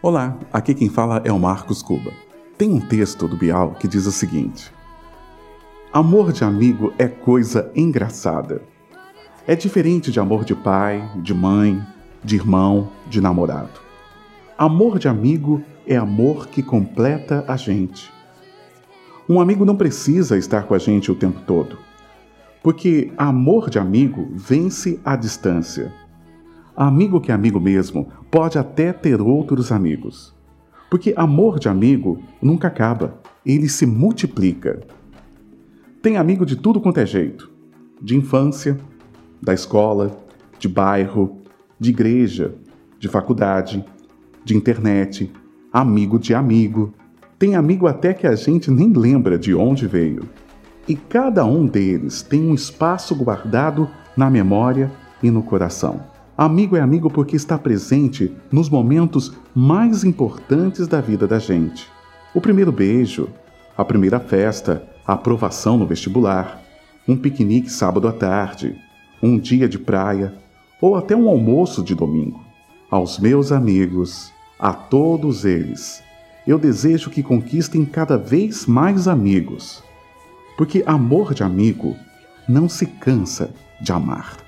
Olá, aqui quem fala é o Marcos Cuba. Tem um texto do Bial que diz o seguinte: Amor de amigo é coisa engraçada. É diferente de amor de pai, de mãe, de irmão, de namorado. Amor de amigo é amor que completa a gente. Um amigo não precisa estar com a gente o tempo todo, porque amor de amigo vence a distância. Amigo que é amigo mesmo pode até ter outros amigos. Porque amor de amigo nunca acaba, ele se multiplica. Tem amigo de tudo quanto é jeito: de infância, da escola, de bairro, de igreja, de faculdade, de internet, amigo de amigo. Tem amigo até que a gente nem lembra de onde veio. E cada um deles tem um espaço guardado na memória e no coração. Amigo é amigo porque está presente nos momentos mais importantes da vida da gente. O primeiro beijo, a primeira festa, a aprovação no vestibular, um piquenique sábado à tarde, um dia de praia ou até um almoço de domingo. Aos meus amigos, a todos eles, eu desejo que conquistem cada vez mais amigos, porque amor de amigo não se cansa de amar.